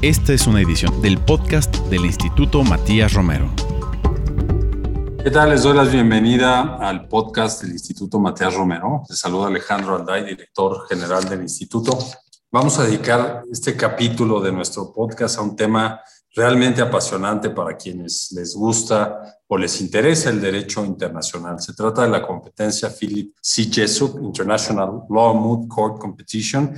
Esta es una edición del podcast del Instituto Matías Romero. ¿Qué tal? Les doy la bienvenida al podcast del Instituto Matías Romero. Les saluda Alejandro Alday, director general del instituto. Vamos a dedicar este capítulo de nuestro podcast a un tema realmente apasionante para quienes les gusta o les interesa el derecho internacional. Se trata de la competencia Philip C. Jessup International Law Moot Court Competition.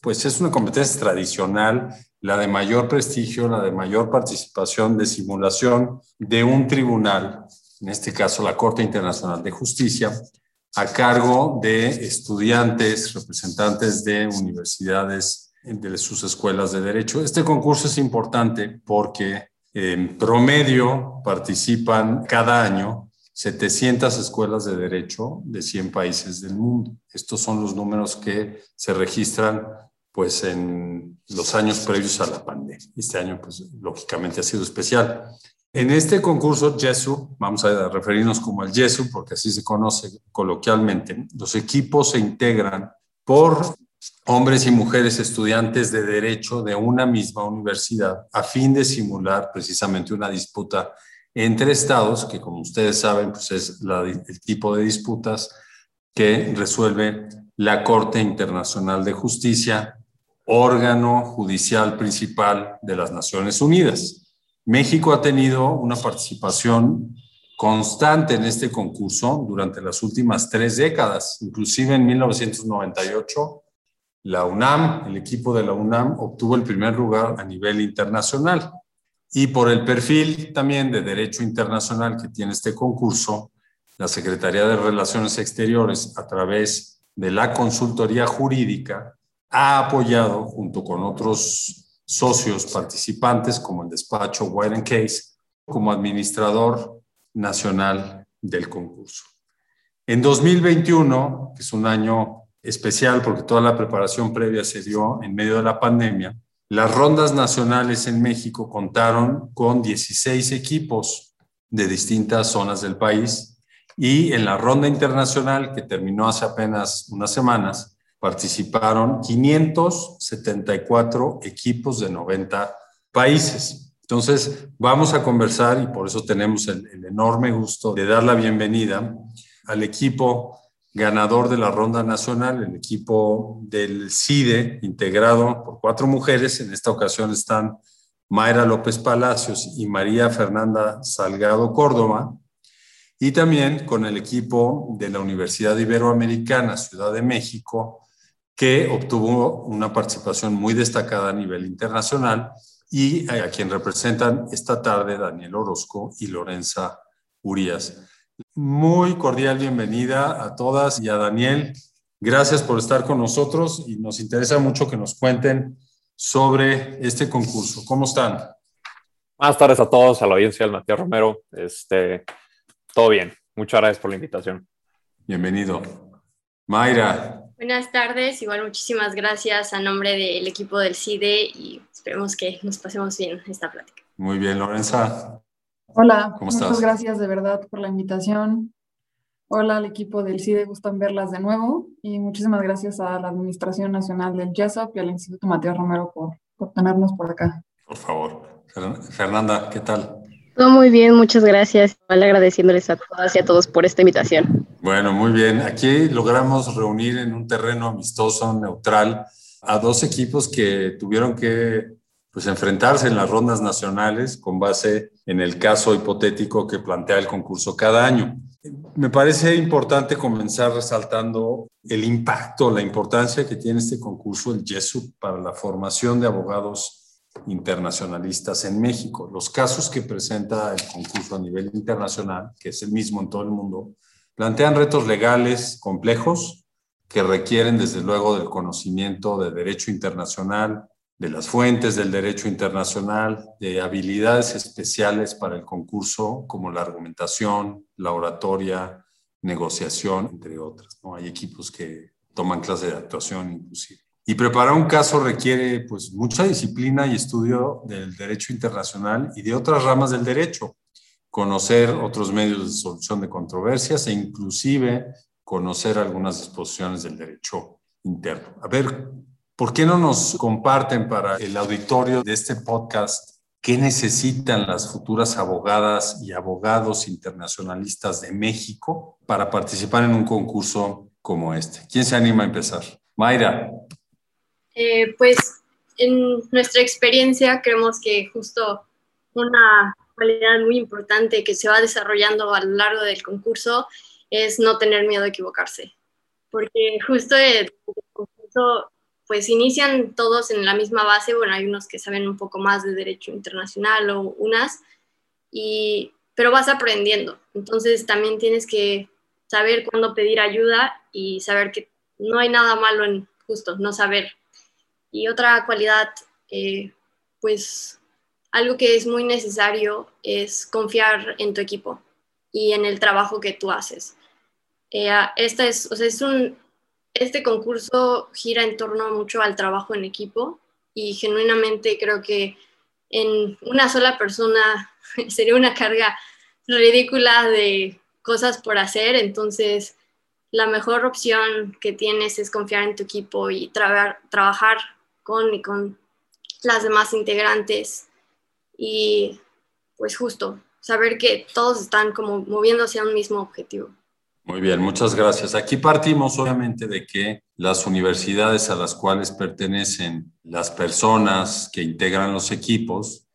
Pues es una competencia tradicional la de mayor prestigio, la de mayor participación de simulación de un tribunal, en este caso la Corte Internacional de Justicia, a cargo de estudiantes, representantes de universidades de sus escuelas de derecho. Este concurso es importante porque en promedio participan cada año 700 escuelas de derecho de 100 países del mundo. Estos son los números que se registran pues en los años previos a la pandemia. Este año, pues lógicamente ha sido especial. En este concurso JESU, vamos a referirnos como el JESU porque así se conoce coloquialmente, los equipos se integran por hombres y mujeres estudiantes de derecho de una misma universidad a fin de simular precisamente una disputa entre estados, que como ustedes saben, pues es el tipo de disputas que resuelve la Corte Internacional de Justicia órgano judicial principal de las Naciones Unidas. México ha tenido una participación constante en este concurso durante las últimas tres décadas, inclusive en 1998 la UNAM, el equipo de la UNAM obtuvo el primer lugar a nivel internacional. Y por el perfil también de derecho internacional que tiene este concurso, la Secretaría de Relaciones Exteriores, a través de la consultoría jurídica, ha apoyado junto con otros socios participantes como el despacho White Case como administrador nacional del concurso. En 2021, que es un año especial porque toda la preparación previa se dio en medio de la pandemia, las rondas nacionales en México contaron con 16 equipos de distintas zonas del país y en la ronda internacional que terminó hace apenas unas semanas, participaron 574 equipos de 90 países. Entonces, vamos a conversar y por eso tenemos el, enorme gusto de dar la bienvenida al equipo ganador de la ronda nacional, el equipo del CIDE, integrado por cuatro mujeres. En esta ocasión están Mayra López Palacios y María Fernanda Salgado Córdoba. Y también con el equipo de la Universidad Iberoamericana, Ciudad de México, que obtuvo una participación muy destacada a nivel internacional y a quien representan esta tarde Daniel Orozco y Lorenza Urias. Muy cordial bienvenida a todas y a Daniel. Gracias por estar con nosotros y nos interesa mucho que nos cuenten sobre este concurso. ¿Cómo están? Buenas tardes a todos, a la audiencia del Matías Romero. Este, todo bien. Muchas gracias por la invitación. Bienvenido. Mayra, Buenas tardes, igual muchísimas gracias a nombre del equipo del CIDE y esperemos que nos pasemos bien esta plática. Muy bien, Lorenza. Hola, muchas gracias de verdad por la invitación. Hola al equipo del CIDE, gustan verlas de nuevo y muchísimas gracias a la Administración Nacional del YESOP y al Instituto Matías Romero por, por tenernos por acá. Por favor. Fernanda, ¿qué tal? Todo muy bien, muchas gracias. Igual agradeciéndoles a todas y a todos por esta invitación. Bueno, muy bien. Aquí logramos reunir en un terreno amistoso, neutral, a dos equipos que tuvieron que pues, enfrentarse en las rondas nacionales con base en el caso hipotético que plantea el concurso cada año. Me parece importante comenzar resaltando el impacto, la importancia que tiene este concurso, el YESU, para la formación de abogados internacionalistas en México. Los casos que presenta el concurso a nivel internacional, que es el mismo en todo el mundo, plantean retos legales complejos que requieren desde luego del conocimiento de derecho internacional, de las fuentes del derecho internacional, de habilidades especiales para el concurso como la argumentación, la oratoria, negociación, entre otras. ¿no? Hay equipos que toman clases de actuación inclusive. Y preparar un caso requiere pues mucha disciplina y estudio del derecho internacional y de otras ramas del derecho, conocer otros medios de solución de controversias e inclusive conocer algunas disposiciones del derecho interno. A ver, ¿Por qué no nos comparten para el auditorio de este podcast qué necesitan las futuras abogadas y abogados internacionalistas de México para participar en un concurso como este? ¿Quién se anima a empezar? Mayra. Eh, pues en nuestra experiencia creemos que justo una cualidad muy importante que se va desarrollando a lo largo del concurso es no tener miedo a equivocarse. Porque justo el, concurso, pues inician todos en la misma base, bueno, hay unos que saben un poco más de derecho internacional o unas, y, pero vas aprendiendo. Entonces también tienes que saber cuándo pedir ayuda y saber que no hay nada malo en justo no saber. Y otra cualidad, pues algo que es muy necesario es confiar en tu equipo y en el trabajo que tú haces. Eh, esta es, o sea, es un, este concurso gira en torno mucho al trabajo en equipo y genuinamente creo que en una sola persona sería una carga ridícula de cosas por hacer, entonces la mejor opción que tienes es confiar en tu equipo y trabajar con y con las demás integrantes y pues justo saber que todos están como moviendo hacia un mismo objetivo. Muy bien, muchas gracias. Aquí partimos obviamente de que las universidades a las cuales pertenecen las personas que integran los equipos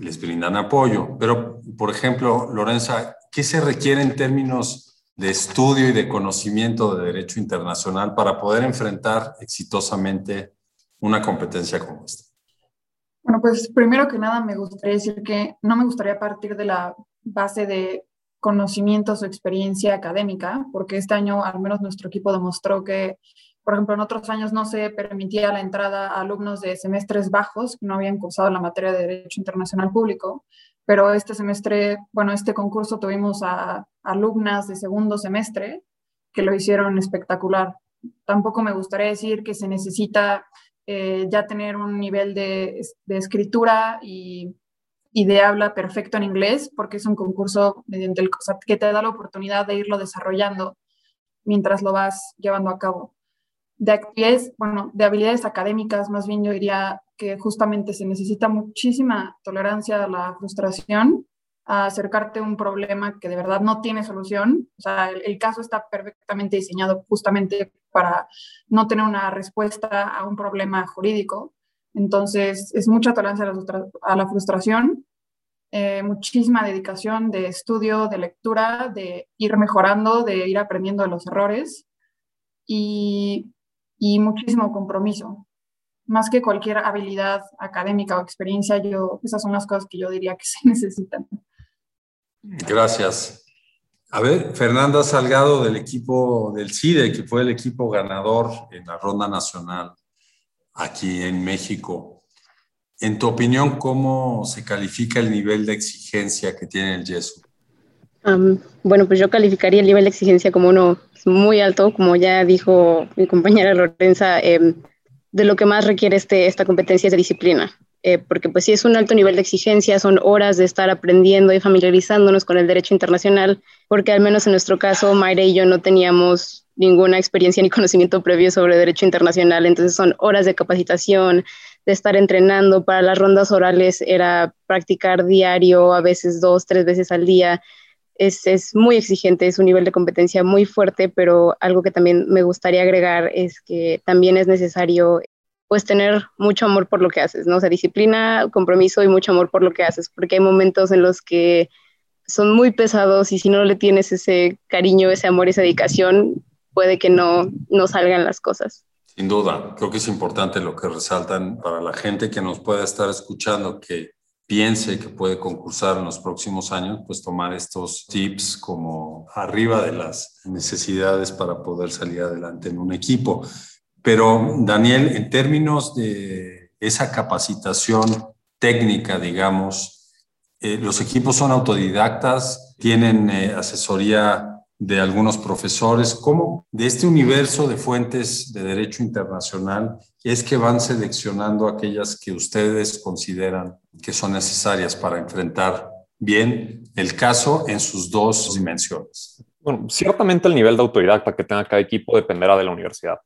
les brindan apoyo. Pero, por ejemplo, Lorenza, ¿qué se requiere en términos de estudio y de conocimiento de derecho internacional para poder enfrentar exitosamente una competencia como esta? Bueno, pues primero que nada me gustaría decir que no me gustaría partir de la base de conocimientos o experiencia académica, porque este año al menos nuestro equipo demostró que, por ejemplo, en otros años no se permitía la entrada a alumnos de semestres bajos que no habían cursado la materia de Derecho Internacional Público, pero este semestre, bueno, este concurso tuvimos a alumnas de segundo semestre que lo hicieron espectacular. Tampoco me gustaría decir que se necesita eh, ya tener un nivel de, escritura y, de habla perfecto en inglés, porque es un concurso mediante el, que te da la oportunidad de irlo desarrollando mientras lo vas llevando a cabo. De habilidades académicas, más bien yo diría que justamente se necesita muchísima tolerancia a la frustración a acercarte a un problema que de verdad no tiene solución. O sea, el, caso está perfectamente diseñado justamente para no tener una respuesta a un problema jurídico. Entonces, es mucha tolerancia a la, frustración, eh, muchísima dedicación de estudio, de lectura, de ir mejorando, de ir aprendiendo de los errores y, y muchísimo compromiso. Más que cualquier habilidad académica o experiencia, yo, esas son las cosas que yo diría que se necesitan. Gracias. A ver, Fernanda Salgado del equipo del CIDE, que fue el equipo ganador en la ronda nacional aquí en México. En tu opinión, ¿cómo se califica el nivel de exigencia que tiene el yeso? bueno, pues yo calificaría el nivel de exigencia como uno muy alto, como ya dijo mi compañera Lorenza, em, de lo que más requiere este, esta competencia es de disciplina. Eh, porque pues sí es un alto nivel de exigencia, son horas de estar aprendiendo y familiarizándonos con el derecho internacional, porque al menos en nuestro caso, Mayra y yo no teníamos ninguna experiencia ni conocimiento previo sobre derecho internacional, entonces son horas de capacitación, de estar entrenando, para las rondas orales era practicar diario, a veces dos, tres veces al día. Es, es, muy exigente, es un nivel de competencia muy fuerte, pero algo que también me gustaría agregar es que también es necesario pues tener mucho amor por lo que haces, ¿no? O sea, disciplina, compromiso y mucho amor por lo que haces, porque hay momentos en los que son muy pesados y si no le tienes ese cariño, ese amor, esa dedicación, puede que no, no salgan las cosas. Sin duda, creo que es importante lo que resaltan para la gente que nos pueda estar escuchando, que piense que puede concursar en los próximos años, pues tomar estos tips como arriba de las necesidades para poder salir adelante en un equipo. Pero, Daniel, en términos de esa capacitación técnica, digamos, eh, los equipos son autodidactas, tienen eh, asesoría de algunos profesores. ¿Cómo de este universo de fuentes de derecho internacional es que van seleccionando aquellas que ustedes consideran que son necesarias para enfrentar bien el caso en sus dos dimensiones? Bueno, ciertamente el nivel de autodidacta que tenga cada equipo dependerá de la universidad.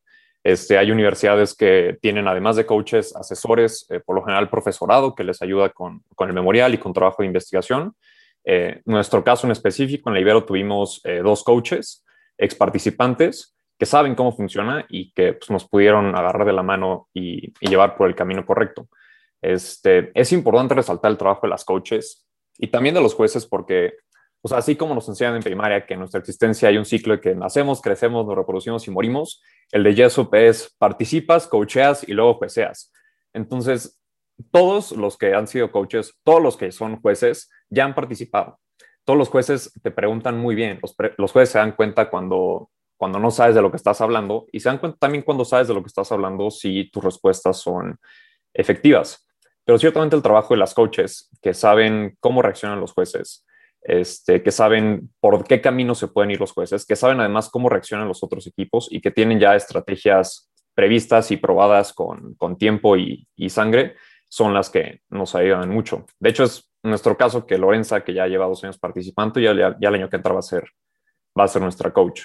Este, hay universidades que tienen, además de coaches, asesores, eh, por lo general profesorado, que les ayuda con, con, el memorial y con trabajo de investigación. Eh, nuestro caso en específico, en la Ibero tuvimos eh, dos coaches, ex participantes, que saben cómo funciona y que pues, nos pudieron agarrar de la mano y, y, llevar por el camino correcto. Este, es importante resaltar el trabajo de las coaches y también de los jueces porque o sea, así como nos enseñan en primaria que en nuestra existencia hay un ciclo de que nacemos, crecemos, nos reproducimos y morimos, el de Yesup es participas, coacheas y luego jueceas. Entonces, todos los que han sido coaches, todos los que son jueces, ya han participado. Todos los jueces te preguntan muy bien. Los, jueces se dan cuenta cuando, cuando no sabes de lo que estás hablando y se dan cuenta también cuando sabes de lo que estás hablando si tus respuestas son efectivas. Pero ciertamente el trabajo de las coaches que saben cómo reaccionan los jueces, este, que saben por qué camino se pueden ir los jueces, que saben además cómo reaccionan los otros equipos y que tienen ya estrategias previstas y probadas con, tiempo y, sangre, son las que nos ayudan mucho. De hecho, es nuestro caso que Lorenza, que ya lleva dos años participando, ya, ya, el año que entra va a ser, va a ser nuestra coach.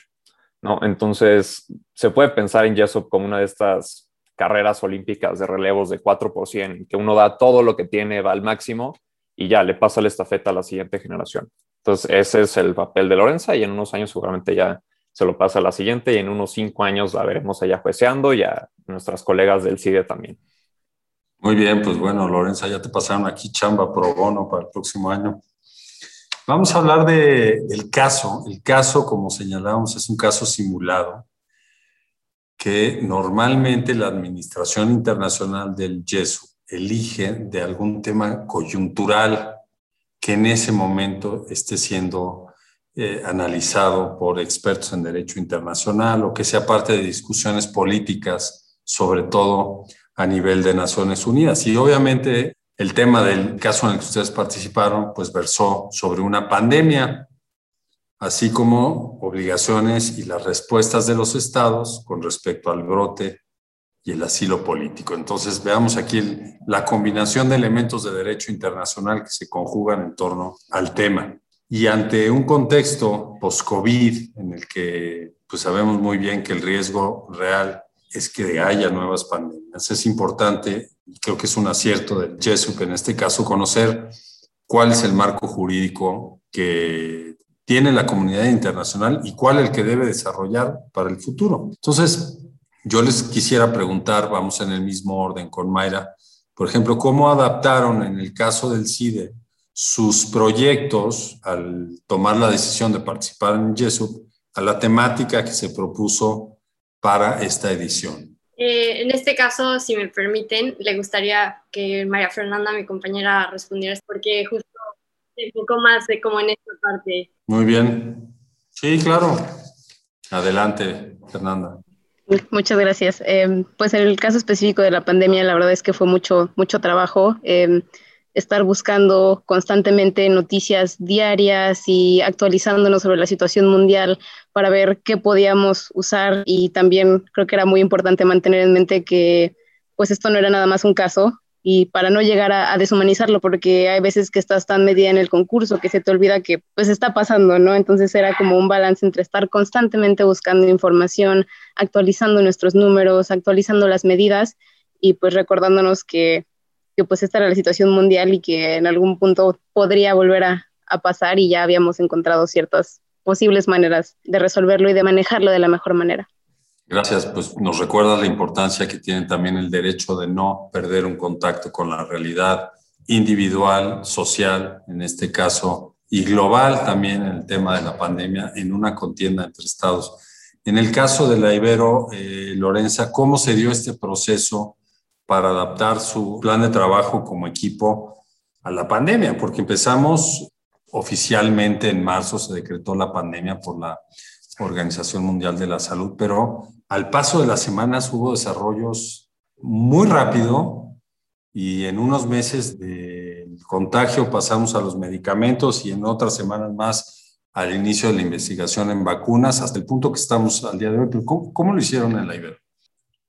¿no? Entonces, se puede pensar en Jessup como una de estas carreras olímpicas de relevos de 4%, que uno da todo lo que tiene, va al máximo y ya le pasa la estafeta a la siguiente generación. Entonces, ese es el papel de Lorenza y en unos años seguramente ya se lo pasa a la siguiente y en unos cinco años la veremos allá jueceando y a nuestras colegas del CIDE también. Muy bien, pues bueno, Lorenza, ya te pasaron aquí chamba pro bono para el próximo año. Vamos a hablar de, del caso. El caso, como señalamos, es un caso simulado que normalmente la Administración Internacional del YESU elige de algún tema coyuntural que en ese momento esté siendo eh, analizado por expertos en derecho internacional o que sea parte de discusiones políticas, sobre todo a nivel de Naciones Unidas. Y obviamente el tema del caso en el que ustedes participaron, pues versó sobre una pandemia, así como obligaciones y las respuestas de los estados con respecto al brote y el asilo político. Entonces, veamos aquí la combinación de elementos de derecho internacional que se conjugan en torno al tema. Y ante un contexto post-COVID en el que pues sabemos muy bien que el riesgo real es que haya nuevas pandemias, es importante, creo que es un acierto del JESUP en este caso, conocer cuál es el marco jurídico que tiene la comunidad internacional y cuál el que debe desarrollar para el futuro. Entonces, yo les quisiera preguntar, vamos en el mismo orden con Mayra, por ejemplo, ¿cómo adaptaron en el caso del CIDE sus proyectos al tomar la decisión de participar en JESUP a la temática que se propuso para esta edición? Eh, en este caso, si me permiten, le gustaría que María Fernanda, mi compañera, respondiera, porque justo un poco más de cómo en esta parte. Muy bien. Sí, claro. Adelante, Fernanda. Muchas gracias. Em, pues en el caso específico de la pandemia, la verdad es que fue mucho, mucho trabajo. Em, estar buscando constantemente noticias diarias y actualizándonos sobre la situación mundial para ver qué podíamos usar y también creo que era muy importante mantener en mente que pues esto no era nada más un caso, y para no llegar a, deshumanizarlo, porque hay veces que estás tan medida en el concurso que se te olvida que pues está pasando, ¿no? Entonces era como un balance entre estar constantemente buscando información, actualizando nuestros números, actualizando las medidas y pues recordándonos que, que pues esta era la situación mundial y que en algún punto podría volver a, a pasar y ya habíamos encontrado ciertas posibles maneras de resolverlo y de manejarlo de la mejor manera. Gracias, pues nos recuerda la importancia que tiene también el derecho de no perder un contacto con la realidad individual, social, en este caso, y global también en el tema de la pandemia, en una contienda entre estados. En el caso de la Ibero, eh, Lorenza, ¿cómo se dio este proceso para adaptar su plan de trabajo como equipo a la pandemia? Porque empezamos oficialmente en marzo, se decretó la pandemia por la Organización Mundial de la Salud, pero al paso de las semanas hubo desarrollos muy rápido y en unos meses del contagio pasamos a los medicamentos y en otras semanas más al inicio de la investigación en vacunas, hasta el punto que estamos al día de hoy. ¿cómo, lo hicieron en la Ibero?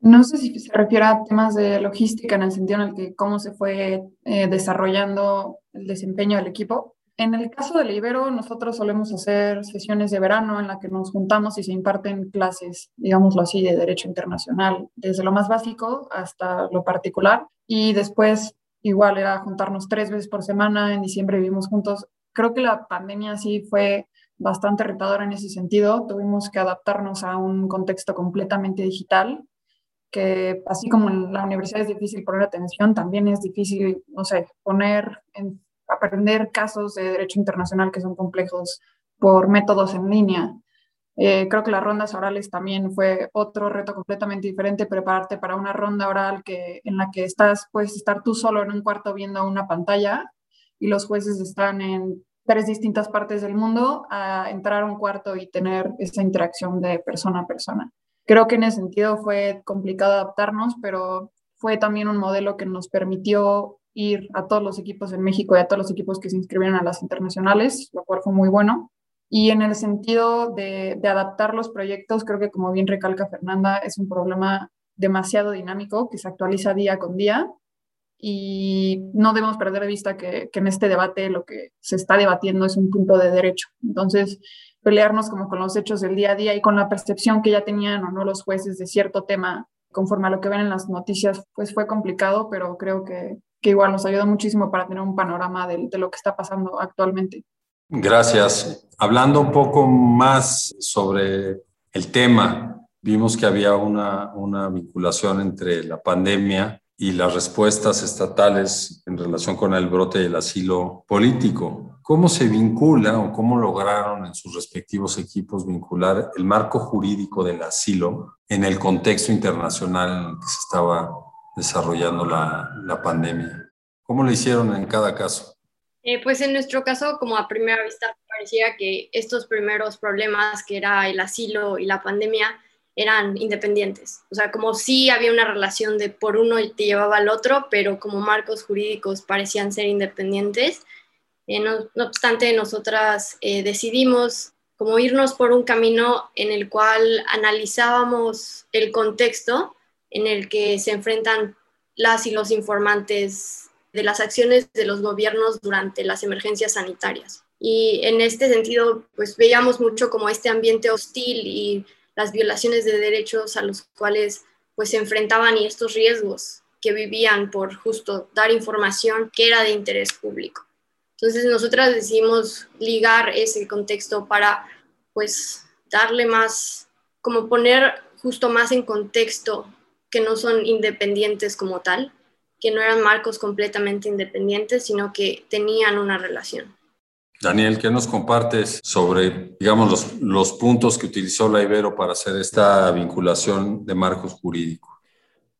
No sé si se refiere a temas de logística en el sentido en el que cómo se fue eh, desarrollando el desempeño del equipo. En el caso del Ibero, nosotros solemos hacer sesiones de verano en la que nos juntamos y se imparten clases, digámoslo así, de derecho internacional, desde lo más básico hasta lo particular. Y después, igual era juntarnos tres veces por semana. En diciembre vivimos juntos. Creo que la pandemia sí fue bastante retadora en ese sentido. Tuvimos que adaptarnos a un contexto completamente digital, que así como en la universidad es difícil poner atención, también es difícil, no sé, poner en aprender casos de derecho internacional que son complejos por métodos en línea. Eh, creo que las rondas orales también fue otro reto completamente diferente, prepararte para una ronda oral que, en la que estás, puedes estar tú solo en un cuarto viendo una pantalla y los jueces están en tres distintas partes del mundo a entrar a un cuarto y tener esa interacción de persona a persona. Creo que en ese sentido fue complicado adaptarnos, pero fue también un modelo que nos permitió ir a todos los equipos en México y a todos los equipos que se inscribieron a las internacionales, lo cual fue muy bueno. Y en el sentido de, adaptar los proyectos, creo que como bien recalca Fernanda, es un problema demasiado dinámico que se actualiza día con día y no debemos perder de vista que, que, en este debate lo que se está debatiendo es un punto de derecho. Entonces, pelearnos como con los hechos del día a día y con la percepción que ya tenían o no los jueces de cierto tema conforme a lo que ven en las noticias, pues fue complicado, pero creo que, que igual nos ayuda muchísimo para tener un panorama de, de lo que está pasando actualmente. Gracias. Hablando un poco más sobre el tema, vimos que había una, una vinculación entre la pandemia y las respuestas estatales en relación con el brote del asilo político. ¿Cómo se vincula o cómo lograron en sus respectivos equipos vincular el marco jurídico del asilo en el contexto internacional en el que se estaba desarrollando la, la pandemia? ¿Cómo lo hicieron en cada caso? Eh, pues en nuestro caso, como a primera vista, parecía que estos primeros problemas, que era el asilo y la pandemia, eran independientes. O sea, como si había una relación de por uno y te llevaba al otro, pero como marcos jurídicos parecían ser independientes. Eh, no, obstante, nosotras eh, decidimos como irnos por un camino en el cual analizábamos el contexto en el que se enfrentan las y los informantes de las acciones de los gobiernos durante las emergencias sanitarias. Y en este sentido, pues veíamos mucho como este ambiente hostil y las violaciones de derechos a los cuales pues se enfrentaban y estos riesgos que vivían por justo dar información que era de interés público. Entonces nosotras decidimos ligar ese contexto para pues darle más, como poner justo más en contexto que no son independientes como tal, que no eran marcos completamente independientes, sino que tenían una relación. Daniel, ¿qué nos compartes sobre, digamos, los, los puntos que utilizó la Ibero para hacer esta vinculación de marcos jurídicos?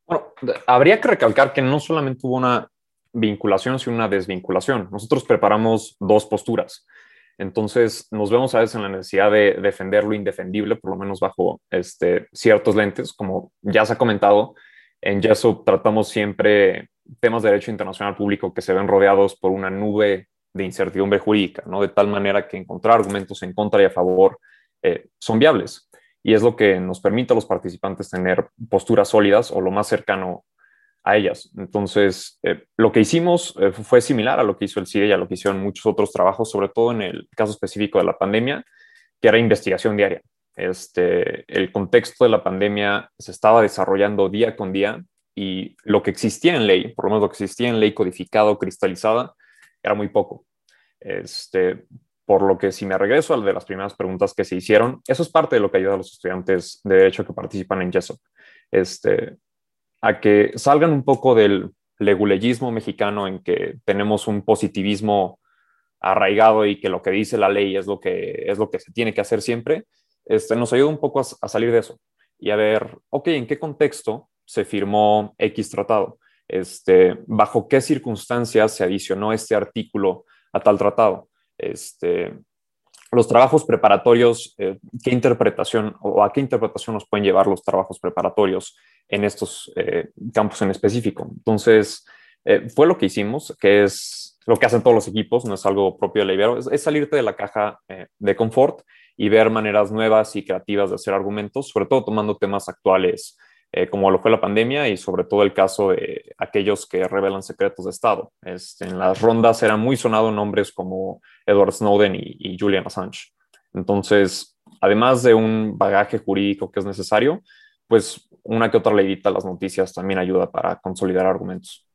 Bueno, habría que recalcar que no solamente hubo una vinculación, sino una desvinculación. Nosotros preparamos dos posturas. Entonces, nos vemos a veces en la necesidad de defender lo indefendible, por lo menos bajo este, ciertos lentes. Como ya se ha comentado, en YESO tratamos siempre temas de derecho internacional público que se ven rodeados por una nube de incertidumbre jurídica, ¿no? De tal manera que encontrar argumentos en contra y a favor eh, son viables. Y es lo que nos permite a los participantes tener posturas sólidas o lo más cercano a ellas. Entonces, eh, lo que hicimos eh, fue similar a lo que hizo el CIDE y a lo que hicieron muchos otros trabajos, sobre todo en el caso específico de la pandemia, que era investigación diaria. Este, el contexto de la pandemia se estaba desarrollando día con día y lo que existía en ley, por lo menos lo que existía en ley codificado, cristalizada, era muy poco. Este, por lo que si me regreso al de las primeras preguntas que se hicieron, eso es parte de lo que ayuda a los estudiantes de Derecho que participan en YESO, este, a que salgan un poco del leguleyismo mexicano en que tenemos un positivismo arraigado y que lo que dice la ley es lo que, es lo que se tiene que hacer siempre, este, nos ayuda un poco a, salir de eso y a ver, ok, ¿en qué contexto se firmó X tratado? este, bajo qué circunstancias se adicionó este artículo a tal tratado. Este, los trabajos preparatorios, eh, ¿qué interpretación o a qué interpretación nos pueden llevar los trabajos preparatorios en estos eh, campos en específico? Entonces, eh, fue lo que hicimos, que es lo que hacen todos los equipos, no es algo propio de la Ibero, es, salirte de la caja de confort y ver maneras nuevas y creativas de hacer argumentos, sobre todo tomando temas actuales eh, como lo fue la pandemia y sobre todo el caso de aquellos que revelan secretos de Estado. Este, en las rondas eran muy sonados nombres como Edward Snowden y, Julian Assange. Entonces, además de un bagaje jurídico que es necesario, pues una que otra leyita las noticias también ayuda para consolidar argumentos.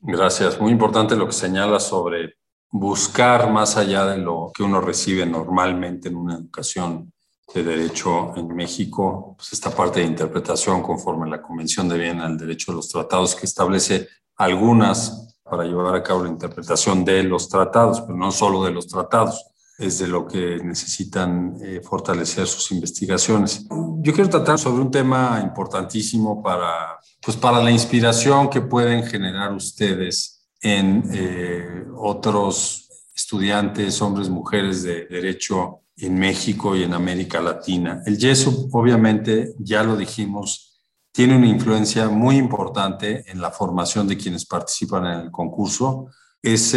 Gracias. Muy importante lo que señala sobre buscar más allá de lo que uno recibe normalmente en una educación de derecho en México, pues esta parte de interpretación conforme la Convención de Viena al derecho de los tratados que establece algunas para llevar a cabo la interpretación de los tratados, pero no solo de los tratados, es de lo que necesitan eh, fortalecer sus investigaciones. Yo quiero tratar sobre un tema importantísimo para, pues para la inspiración que pueden generar ustedes en eh, otros estudiantes, hombres, mujeres de derecho en México y en América Latina. El YESUP, obviamente, ya lo dijimos, tiene una influencia muy importante en la formación de quienes participan en el concurso. Es,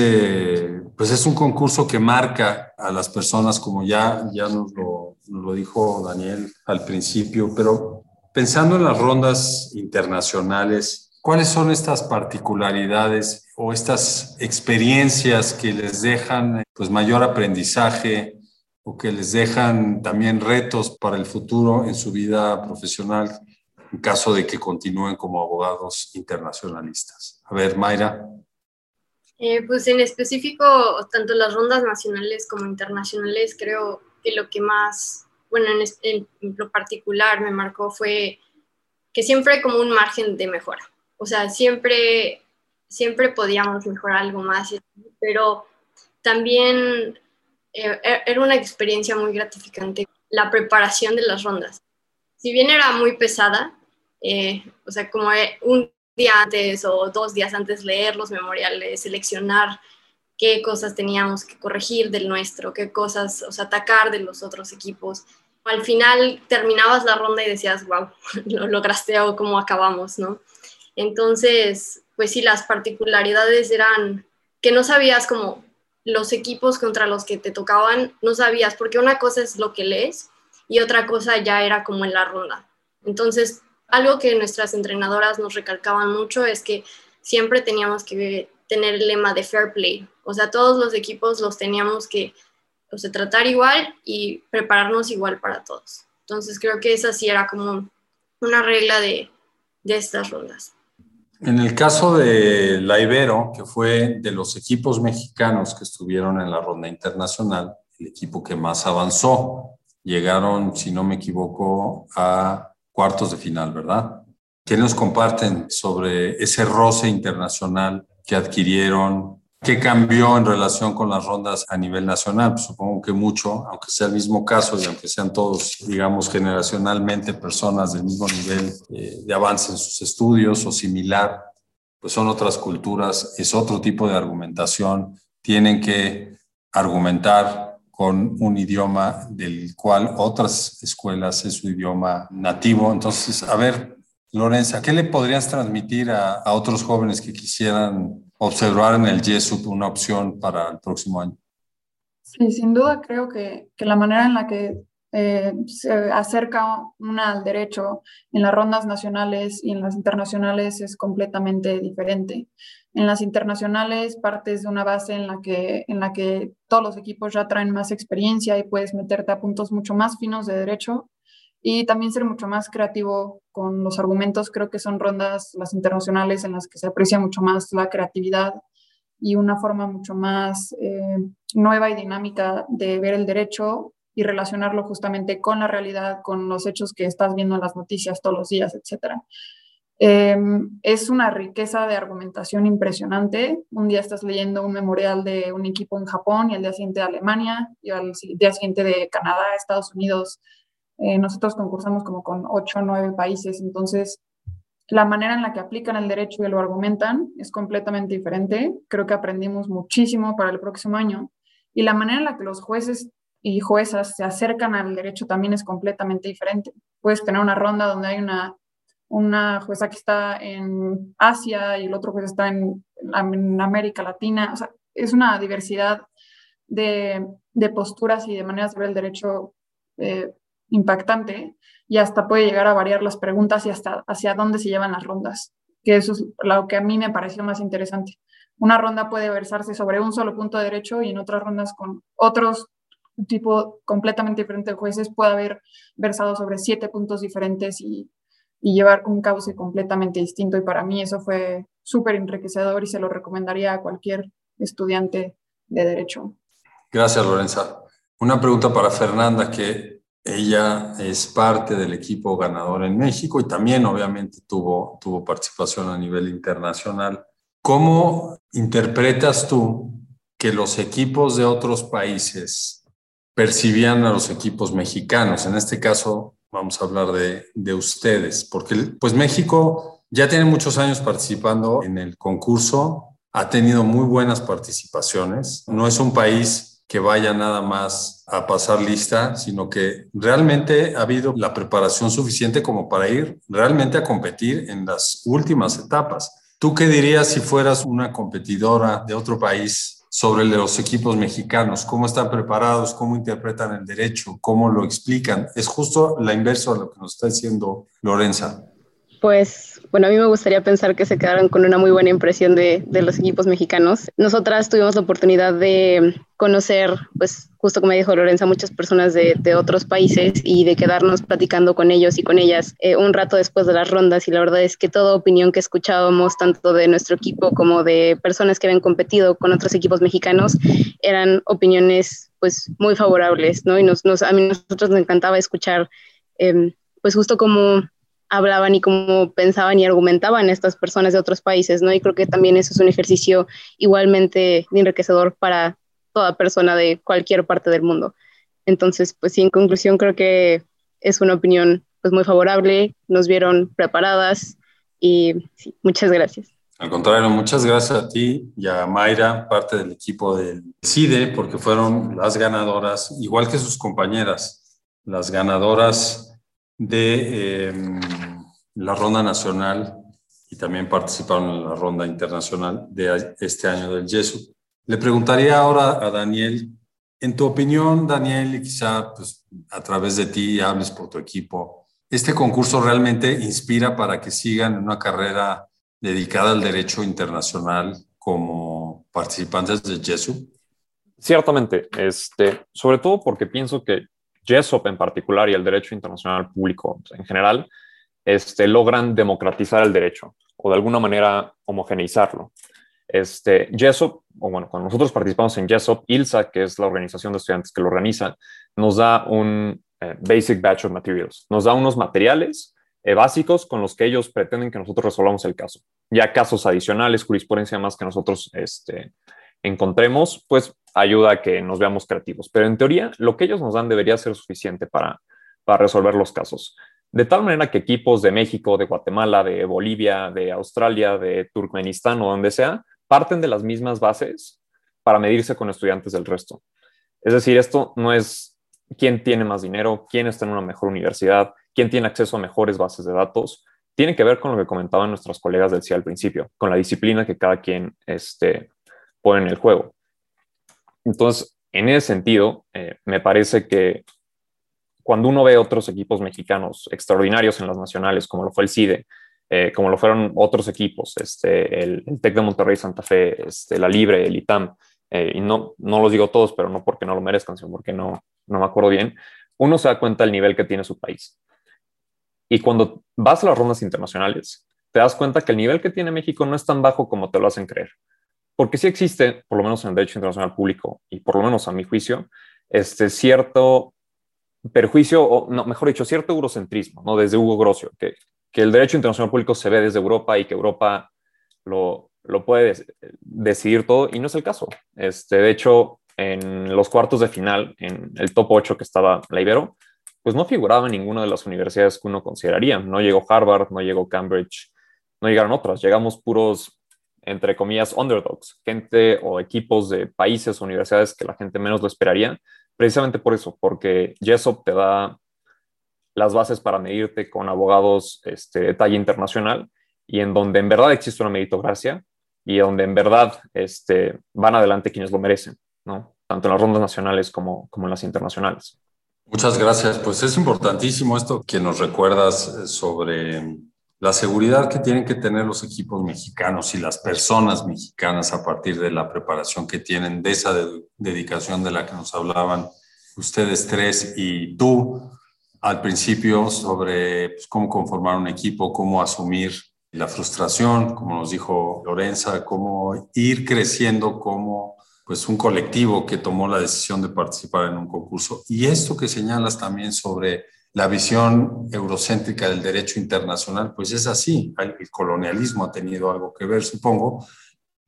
pues es un concurso que marca a las personas, como ya, ya nos, lo, nos lo dijo Daniel al principio, pero pensando en las rondas internacionales, ¿cuáles son estas particularidades o estas experiencias que les dejan pues, mayor aprendizaje o que les dejan también retos para el futuro en su vida profesional en caso de que continúen como abogados internacionalistas. A ver, Mayra. Eh, pues en específico, tanto las rondas nacionales como internacionales, creo que lo que más, bueno, en, en lo particular me marcó fue que siempre hay como un margen de mejora. O sea, siempre, siempre podíamos mejorar algo más, pero también era una experiencia muy gratificante la preparación de las rondas. Si bien era muy pesada, eh, o sea, como eh, un día antes o dos días antes leer los memoriales, seleccionar qué cosas teníamos que corregir del nuestro, qué cosas, o sea, atacar de los otros equipos. Al final terminabas la ronda y decías, wow, lo lograste o cómo acabamos, ¿no? Entonces, pues sí, las particularidades eran que no sabías cómo los equipos contra los que te tocaban no sabías, porque una cosa es lo que lees y otra cosa ya era como en la ronda. Entonces, algo que nuestras entrenadoras nos recalcaban mucho es que siempre teníamos que tener el lema de fair play. O sea, todos los equipos los teníamos que o sea, tratar igual y prepararnos igual para todos. Entonces, creo que esa sí era como una regla de, de estas rondas. En el caso de la Ibero, que fue de los equipos mexicanos que estuvieron en la ronda internacional, el equipo que más avanzó, llegaron, si no me equivoco, a cuartos de final, ¿verdad? ¿Qué nos comparten sobre ese roce internacional que adquirieron ¿Qué cambió en relación con las rondas a nivel nacional? Pues supongo que mucho, aunque sea el mismo caso y aunque sean todos, digamos, generacionalmente personas del mismo nivel eh, de avance en sus estudios o similar, pues son otras culturas, es otro tipo de argumentación, tienen que argumentar con un idioma del cual otras escuelas es su idioma nativo. Entonces, a ver, Lorenza, ¿qué le podrías transmitir a, a otros jóvenes que quisieran observar en el YESUP una opción para el próximo año. Sí, sin duda creo que, que la manera en la que eh, se acerca una al derecho en las rondas nacionales y en las internacionales es completamente diferente. En las internacionales partes de una base en la que, en la que todos los equipos ya traen más experiencia y puedes meterte a puntos mucho más finos de derecho y también ser mucho más creativo con los argumentos. Creo que son rondas las internacionales en las que se aprecia mucho más la creatividad y una forma mucho más eh, nueva y dinámica de ver el derecho y relacionarlo justamente con la realidad, con los hechos que estás viendo en las noticias todos los días, etc. Em, es una riqueza de argumentación impresionante. Un día estás leyendo un memorial de un equipo en Japón y al día siguiente de Alemania y al día siguiente de Canadá, Estados Unidos, eh, nosotros concursamos como con ocho o nueve países, entonces la manera en la que aplican el derecho y lo argumentan es completamente diferente. Creo que aprendimos muchísimo para el próximo año. Y la manera en la que los jueces y juezas se acercan al derecho también es completamente diferente. Puedes tener una ronda donde hay una, una jueza que está en Asia y el otro juez está en, América Latina. O sea, es una diversidad de, de, posturas y de maneras de ver el derecho eh, impactante y hasta puede llegar a variar las preguntas y hasta hacia dónde se llevan las rondas, que eso es lo que a mí me pareció más interesante. Una ronda puede versarse sobre un solo punto de derecho y en otras rondas con otros tipo completamente diferente de jueces puede haber versado sobre siete puntos diferentes y, y llevar un cauce completamente distinto. Y para mí eso fue súper enriquecedor y se lo recomendaría a cualquier estudiante de derecho. Gracias, Lorenza. Una pregunta para Fernanda, que ella es parte del equipo ganador en México y también obviamente tuvo, tuvo participación a nivel internacional. ¿Cómo interpretas tú que los equipos de otros países percibían a los equipos mexicanos? En este caso, vamos a hablar de, de ustedes, porque pues México ya tiene muchos años participando en el concurso, ha tenido muy buenas participaciones, no es un país que vaya nada más a pasar lista, sino que realmente ha habido la preparación suficiente como para ir realmente a competir en las últimas etapas. ¿Tú qué dirías si fueras una competidora de otro país sobre los equipos mexicanos? ¿Cómo están preparados? ¿Cómo interpretan el derecho? ¿Cómo lo explican? Es justo la inversa de lo que nos está diciendo Lorenza. Pues bueno, a mí me gustaría pensar que se quedaron con una muy buena impresión de, los equipos mexicanos. Nosotras tuvimos la oportunidad de conocer, pues justo como dijo Lorenza, muchas personas de, otros países y de quedarnos platicando con ellos y con ellas eh, un rato después de las rondas. Y la verdad es que toda opinión que escuchábamos, tanto de nuestro equipo como de personas que habían competido con otros equipos mexicanos, eran opiniones pues muy favorables, ¿no? Y nos, a mí nosotros nos encantaba escuchar, em, pues justo como hablaban y cómo pensaban y argumentaban estas personas de otros países, ¿no? Y creo que también eso es un ejercicio igualmente enriquecedor para toda persona de cualquier parte del mundo. Entonces, pues sí, en conclusión creo que es una opinión pues muy favorable, nos vieron preparadas y muchas gracias. Al contrario, muchas gracias a ti y a Mayra, parte del equipo del CIDE, porque fueron las ganadoras, igual que sus compañeras, las ganadoras de em, la ronda nacional y también participaron en la ronda internacional de este año del YESU. Le preguntaría ahora a Daniel, en tu opinión, Daniel, y quizá pues, a través de ti hables por tu equipo, ¿este concurso realmente inspira para que sigan una carrera dedicada al derecho internacional como participantes del YESU? Ciertamente, este, sobre todo porque pienso que JESOP en particular y el derecho internacional público en general este, logran democratizar el derecho o de alguna manera homogeneizarlo. Este, JESOP, o bueno, cuando nosotros participamos en JESOP, ILSA, que es la organización de estudiantes que lo organiza, nos da un eh, Basic Batch of Materials, nos da unos materiales eh, básicos con los que ellos pretenden que nosotros resolvamos el caso. Ya casos adicionales, jurisprudencia más que nosotros este, encontremos, pues ayuda a que nos veamos creativos. Pero en teoría, lo que ellos nos dan debería ser suficiente para, para resolver los casos. De tal manera que equipos de México, de Guatemala, de Bolivia, de Australia, de Turkmenistán o donde sea, parten de las mismas bases para medirse con estudiantes del resto. Es decir, esto no es quién tiene más dinero, quién está en una mejor universidad, quién tiene acceso a mejores bases de datos. Tiene que ver con lo que comentaban nuestros colegas del CIA al principio, con la disciplina que cada quien este, pone en el juego. Entonces, en ese sentido, eh, me parece que cuando uno ve otros equipos mexicanos extraordinarios en las nacionales, como lo fue el CIDE, eh, como lo fueron otros equipos, este, el, TEC de Monterrey, Santa Fe, este, la Libre, el ITAM, eh, y no, no los digo todos, pero no porque no lo merezcan, sino porque no, no me acuerdo bien, uno se da cuenta del nivel que tiene su país. Y cuando vas a las rondas internacionales, te das cuenta que el nivel que tiene México no es tan bajo como te lo hacen creer. Porque sí existe, por lo menos en el derecho internacional público y por lo menos a mi juicio, este cierto perjuicio, o no, mejor dicho, cierto eurocentrismo, ¿no? Desde Hugo Grocio, que, que el derecho internacional público se ve desde Europa y que Europa lo, lo puede decidir todo, y no es el caso. Este, de hecho, en los cuartos de final, en el top 8 que estaba la Ibero, pues no figuraba ninguna de las universidades que uno consideraría. No llegó Harvard, no llegó Cambridge, no llegaron otras. Llegamos puros entre comillas, underdogs, gente o equipos de países o universidades que la gente menos lo esperaría, precisamente por eso, porque JESOP te da las bases para medirte con abogados este, de talla internacional y en donde en verdad existe una meritocracia y donde en verdad este, van adelante quienes lo merecen, ¿no? tanto en las rondas nacionales como, como en las internacionales. Muchas gracias. Pues es importantísimo esto que nos recuerdas sobre la seguridad que tienen que tener los equipos mexicanos y las personas mexicanas a partir de la preparación que tienen, de esa dedicación de la que nos hablaban ustedes tres y tú al principio sobre pues, cómo conformar un equipo, cómo asumir la frustración, como nos dijo Lorenza, cómo ir creciendo como pues un colectivo que tomó la decisión de participar en un concurso. Y esto que señalas también sobre la visión eurocéntrica del derecho internacional, pues es así. El colonialismo ha tenido algo que ver, supongo,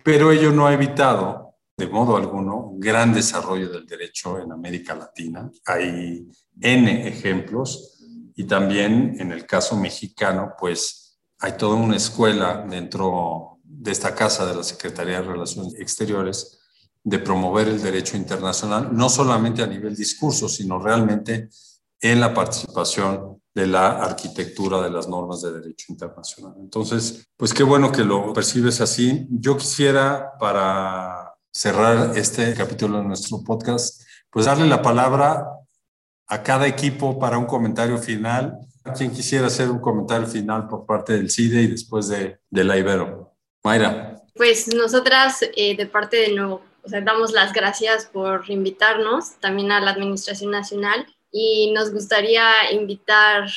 pero ello no ha evitado de modo alguno un gran desarrollo del derecho en América Latina. Hay N ejemplos y también en el caso mexicano, pues hay toda una escuela dentro de esta casa de la Secretaría de Relaciones Exteriores de promover el derecho internacional, no solamente a nivel discurso, sino realmente en la participación de la arquitectura de las normas de derecho internacional. Entonces, pues qué bueno que lo percibes así. Yo quisiera, para cerrar este capítulo de nuestro podcast, pues darle la palabra a cada equipo para un comentario final. Quien quisiera hacer un comentario final por parte del CIDE y después de, de la Ibero. Mayra. Pues nosotras, eh, de parte de nuevo, o sea, damos las gracias por invitarnos, también a la Administración Nacional, y nos gustaría invitar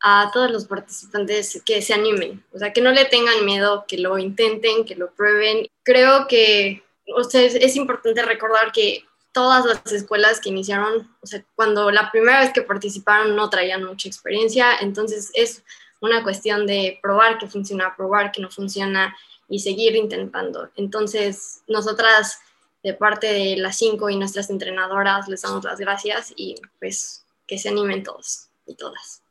a todos los participantes que se animen, o sea, que no le tengan miedo, que lo intenten, que lo prueben. Creo que o sea, es importante recordar que todas las escuelas que iniciaron, o sea, cuando la primera vez que participaron no traían mucha experiencia, entonces es una cuestión de probar que funciona, probar que no funciona y seguir intentando. Entonces, nosotras, de parte de las cinco y nuestras entrenadoras, les damos las gracias y pues que se animen todos y todas.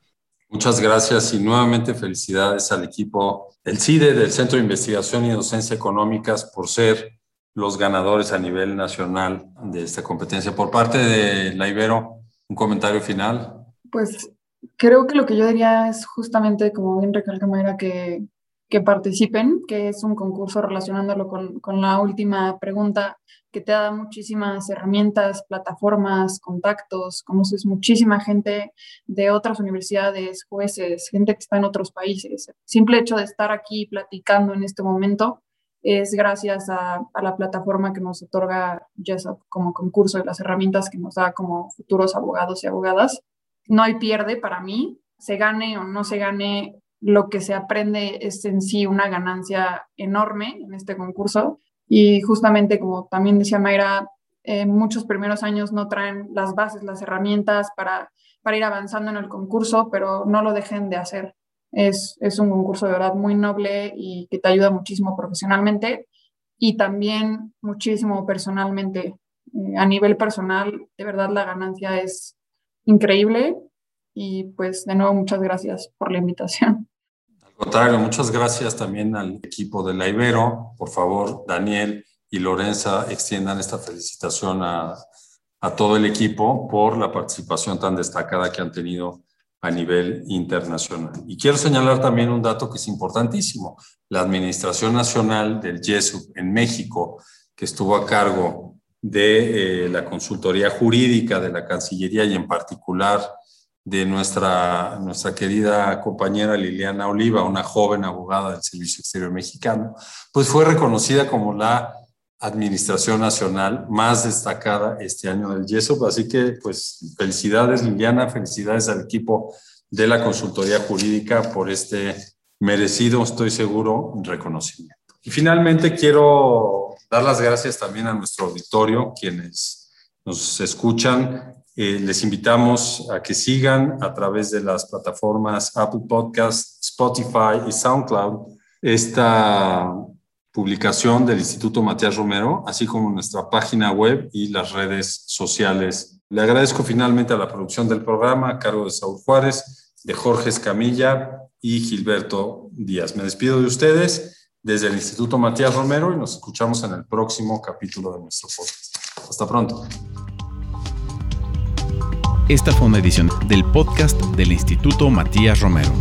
Muchas gracias y nuevamente felicidades al equipo del CIDE, del Centro de Investigación y Docencia Económicas, por ser los ganadores a nivel nacional de esta competencia. Por parte de la Ibero, un comentario final. Pues creo que lo que yo diría es justamente, como bien recalca Mayra, que, que participen, que es un concurso relacionándolo con, con la última pregunta, que te da muchísimas herramientas, plataformas, contactos, conoces muchísima gente de otras universidades, jueces, gente que está en otros países. Simple hecho de estar aquí platicando en este momento es gracias a, la plataforma que nos otorga JESOP como concurso y las herramientas que nos da como futuros abogados y abogadas. No hay pierde para mí, se gane o no se gane, lo que se aprende es en sí una ganancia enorme en este concurso. Y justamente como también decía Mayra, eh, muchos primeros años no traen las bases, las herramientas para, para ir avanzando en el concurso, pero no lo dejen de hacer. Es, un concurso de verdad muy noble y que te ayuda muchísimo profesionalmente y también muchísimo personalmente. Eh, a nivel personal, de verdad la ganancia es increíble y pues de nuevo muchas gracias por la invitación. Al contrario, muchas gracias también al equipo de la Ibero. Por favor, Daniel y Lorenza extiendan esta felicitación a, a todo el equipo por la participación tan destacada que han tenido a nivel internacional. Y quiero señalar también un dato que es importantísimo. La Administración Nacional del YESUP en México, que estuvo a cargo de eh, la consultoría jurídica de la Cancillería y en particular de nuestra, nuestra querida compañera Liliana Oliva, una joven abogada del Servicio Exterior Mexicano, pues fue reconocida como la administración nacional más destacada este año del YESOP. Así que, pues, felicidades Liliana, felicidades al equipo de la consultoría jurídica por este merecido, estoy seguro, reconocimiento. Y finalmente quiero dar las gracias también a nuestro auditorio, quienes nos escuchan. Eh, les invitamos a que sigan a través de las plataformas Apple Podcast, Spotify y SoundCloud esta publicación del Instituto Matías Romero, así como nuestra página web y las redes sociales. Le agradezco finalmente a la producción del programa a cargo de Saúl Juárez, de Jorge Escamilla y Gilberto Díaz. Me despido de ustedes desde el Instituto Matías Romero y nos escuchamos en el próximo capítulo de nuestro podcast. Hasta pronto. Esta fue una edición del podcast del Instituto Matías Romero.